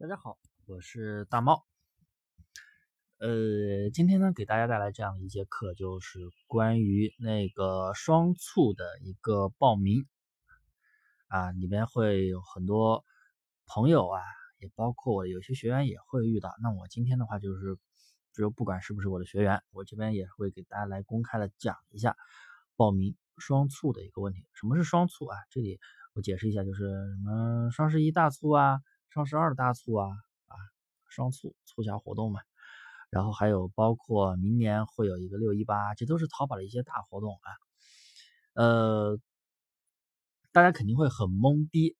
大家好，我是大猫。呃，今天呢，给大家带来这样一节课，就是关于那个双促的一个报名啊，里面会有很多朋友啊，也包括我有些学员也会遇到。那我今天的话，就是就不管是不是我的学员，我这边也会给大家来公开的讲一下报名双促的一个问题。什么是双促啊？这里我解释一下，就是什么双十一大促啊。双十二大促啊啊，双促促销活动嘛，然后还有包括明年会有一个六一八，这都是淘宝的一些大活动啊。呃，大家肯定会很懵逼，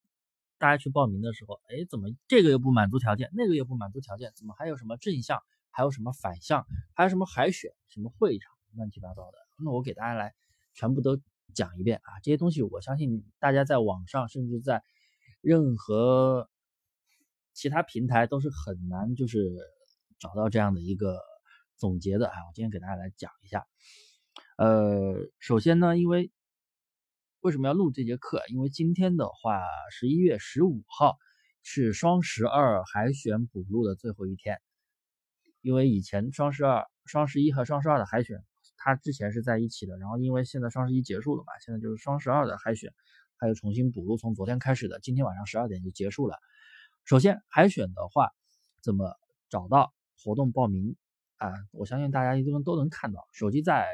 大家去报名的时候，哎，怎么这个又不满足条件，那个又不满足条件，怎么还有什么正向，还有什么反向，还有什么海选，什么会场，乱七八糟的。那我给大家来全部都讲一遍啊，这些东西我相信大家在网上，甚至在任何。其他平台都是很难，就是找到这样的一个总结的啊。我今天给大家来讲一下。呃，首先呢，因为为什么要录这节课？因为今天的话，十一月十五号是双十二海选补录的最后一天。因为以前双十二、双十一和双十二的海选，它之前是在一起的。然后因为现在双十一结束了嘛，现在就是双十二的海选，还有重新补录，从昨天开始的，今天晚上十二点就结束了。首先海选的话，怎么找到活动报名啊？我相信大家一定都能看到，手机在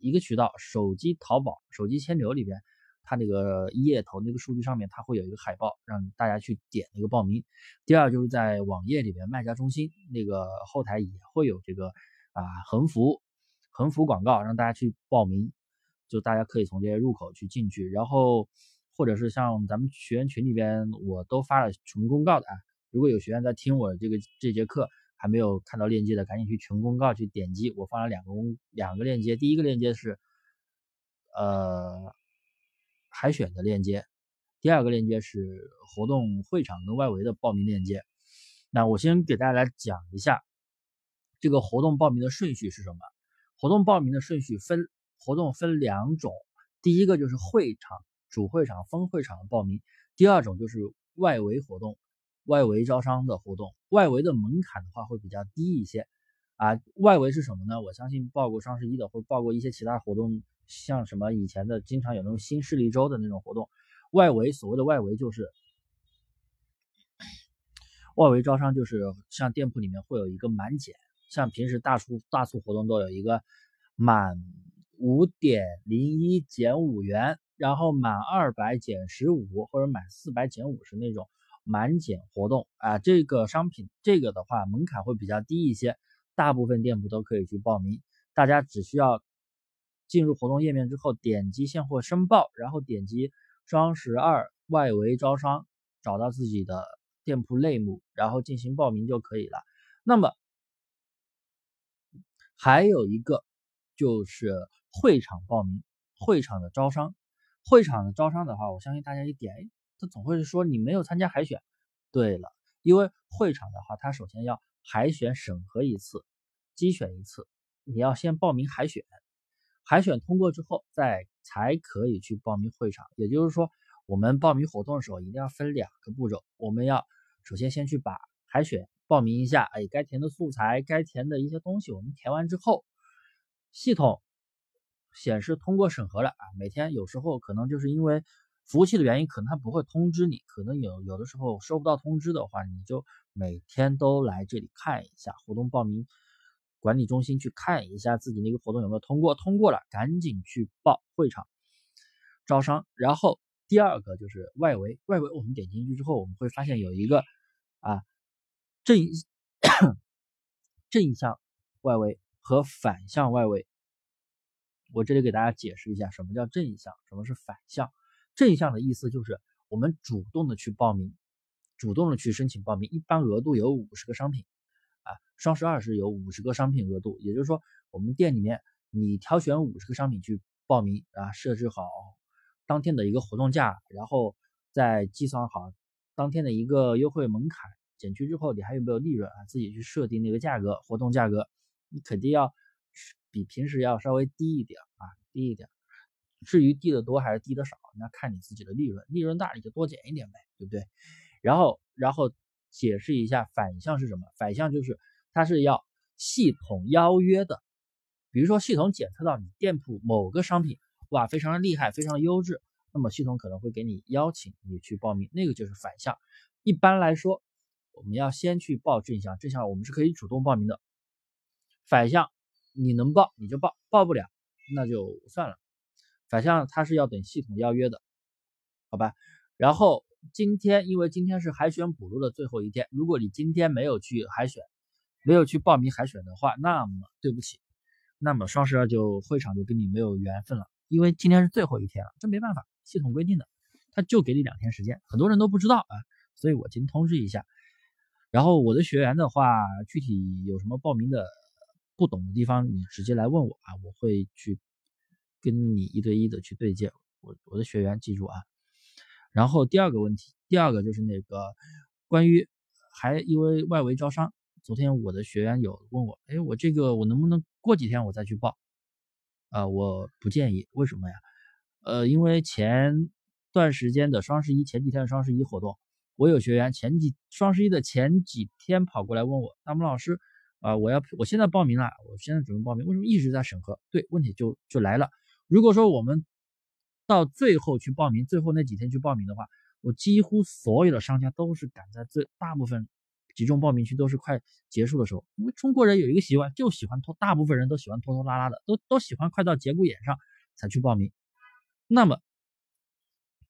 一个渠道，手机淘宝、手机千牛里边，它那个页头那个数据上面，它会有一个海报，让大家去点那个报名。第二就是在网页里边，卖家中心那个后台也会有这个啊横幅，横幅广告，让大家去报名，就大家可以从这些入口去进去，然后。或者是像咱们学员群里边，我都发了群公告的啊。如果有学员在听我这个这节课还没有看到链接的，赶紧去群公告去点击。我发了两个公两个链接，第一个链接是呃海选的链接，第二个链接是活动会场跟外围的报名链接。那我先给大家来讲一下这个活动报名的顺序是什么。活动报名的顺序分活动分两种，第一个就是会场。主会场、分会场的报名，第二种就是外围活动、外围招商的活动。外围的门槛的话会比较低一些啊。外围是什么呢？我相信报过双十一的，或者报过一些其他活动，像什么以前的经常有那种新势力周的那种活动。外围所谓的外围就是外围招商，就是像店铺里面会有一个满减，像平时大促大促活动都有一个满五点零一减五元。然后满二百减十五，或者满四百减五十那种满减活动啊，这个商品这个的话门槛会比较低一些，大部分店铺都可以去报名。大家只需要进入活动页面之后，点击现货申报，然后点击双十二外围招商，找到自己的店铺类目，然后进行报名就可以了。那么还有一个就是会场报名，会场的招商。会场的招商的话，我相信大家一点，他总会是说你没有参加海选。对了，因为会场的话，它首先要海选审核一次，机选一次，你要先报名海选，海选通过之后，再才可以去报名会场。也就是说，我们报名活动的时候一定要分两个步骤，我们要首先先去把海选报名一下，哎，该填的素材，该填的一些东西，我们填完之后，系统。显示通过审核了啊！每天有时候可能就是因为服务器的原因，可能它不会通知你，可能有有的时候收不到通知的话，你就每天都来这里看一下活动报名管理中心去看一下自己那个活动有没有通过，通过了赶紧去报会场招商。然后第二个就是外围，外围我们点进去之后，我们会发现有一个啊正正向外围和反向外围。我这里给大家解释一下，什么叫正向，什么是反向。正向的意思就是我们主动的去报名，主动的去申请报名，一般额度有五十个商品，啊，双十二是有五十个商品额度，也就是说我们店里面你挑选五十个商品去报名啊，设置好当天的一个活动价，然后再计算好当天的一个优惠门槛，减去之后你还有没有利润啊？自己去设定那个价格，活动价格，你肯定要。比平时要稍微低一点啊，低一点。至于低的多还是低的少，那看你自己的利润。利润大你就多减一点呗，对不对？然后，然后解释一下反向是什么？反向就是它是要系统邀约的，比如说系统检测到你店铺某个商品哇非常的厉害，非常的优质，那么系统可能会给你邀请你去报名，那个就是反向。一般来说，我们要先去报正向，正向我们是可以主动报名的，反向你能报你就报，报不了那就算了。反向它是要等系统邀约的，好吧？然后今天因为今天是海选补录的最后一天，如果你今天没有去海选，没有去报名海选的话，那么对不起，那么双十二就会场就跟你没有缘分了，因为今天是最后一天了，这没办法，系统规定的，他就给你两天时间，很多人都不知道啊，所以我今天通知一下。然后我的学员的话，具体有什么报名的不懂的地方，你直接来问我啊，我会去。跟你一对一的去对接，我我的学员记住啊。然后第二个问题，第二个就是那个关于还因为外围招商，昨天我的学员有问我，哎，我这个我能不能过几天我再去报？啊，我不建议，为什么呀？呃，因为前段时间的双十一前几天的双十一活动，我有学员前几双十一的前几天跑过来问我，大木老师啊，我要我现在报名了，我现在准备报名，为什么一直在审核？对，问题就就来了。如果说我们到最后去报名，最后那几天去报名的话，我几乎所有的商家都是赶在最大部分集中报名区都是快结束的时候，因为中国人有一个习惯，就喜欢拖，大部分人都喜欢拖拖拉拉的，都都喜欢快到节骨眼上才去报名。那么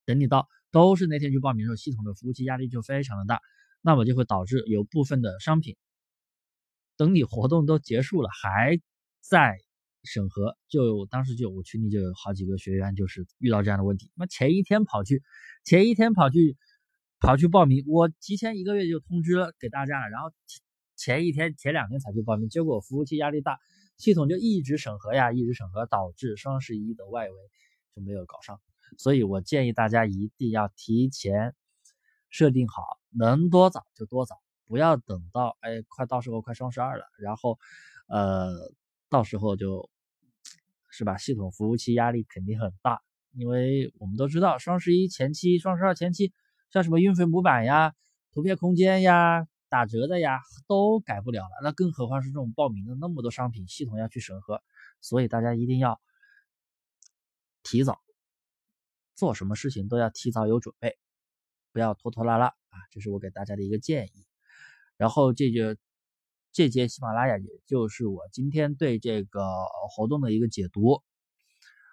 等你到都是那天去报名的时候，系统的服务器压力就非常的大，那么就会导致有部分的商品等你活动都结束了还在。审核就当时就我群里就有好几个学员就是遇到这样的问题，那前一天跑去，前一天跑去跑去报名，我提前一个月就通知了给大家了，然后前一天前两天才去报名，结果服务器压力大，系统就一直审核呀，一直审核，导致双十一的外围就没有搞上，所以我建议大家一定要提前设定好，能多早就多早，不要等到哎快到时候快双十二了，然后呃到时候就。是吧？系统服务器压力肯定很大，因为我们都知道双十一前期、双十二前期，像什么运费模板呀、图片空间呀、打折的呀，都改不了了。那更何况是这种报名的那么多商品，系统要去审核，所以大家一定要提早做什么事情都要提早有准备，不要拖拖拉拉啊！这是我给大家的一个建议。然后这就。这节喜马拉雅，也就是我今天对这个活动的一个解读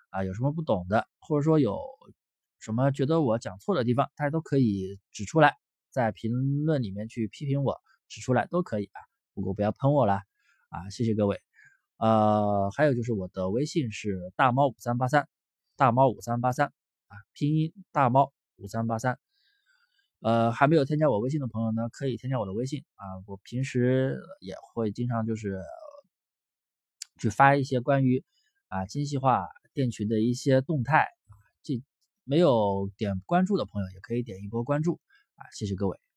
啊，有什么不懂的，或者说有什么觉得我讲错的地方，大家都可以指出来，在评论里面去批评我，指出来都可以啊。不过不要喷我了啊，谢谢各位。呃，还有就是我的微信是大猫五三八三，大猫五三八三啊，拼音大猫五三八三。呃，还没有添加我微信的朋友呢，可以添加我的微信啊。我平时也会经常就是去发一些关于啊精细化店群的一些动态啊。这没有点关注的朋友也可以点一波关注啊，谢谢各位。